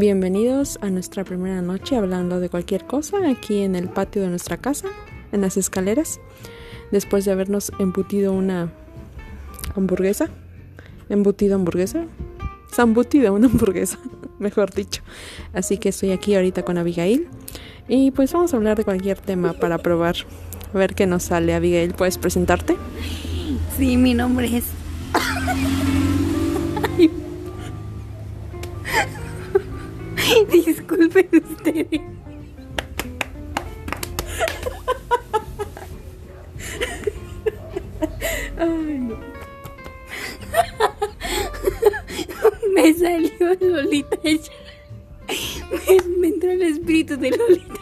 Bienvenidos a nuestra primera noche hablando de cualquier cosa aquí en el patio de nuestra casa, en las escaleras, después de habernos embutido una hamburguesa, embutido hamburguesa, zambutida una hamburguesa, mejor dicho. Así que estoy aquí ahorita con Abigail y pues vamos a hablar de cualquier tema para probar, a ver qué nos sale. Abigail, ¿puedes presentarte? Sí, mi nombre es Disculpen ustedes. Me salió Lolita. Me, me entró el espíritu de Lolita.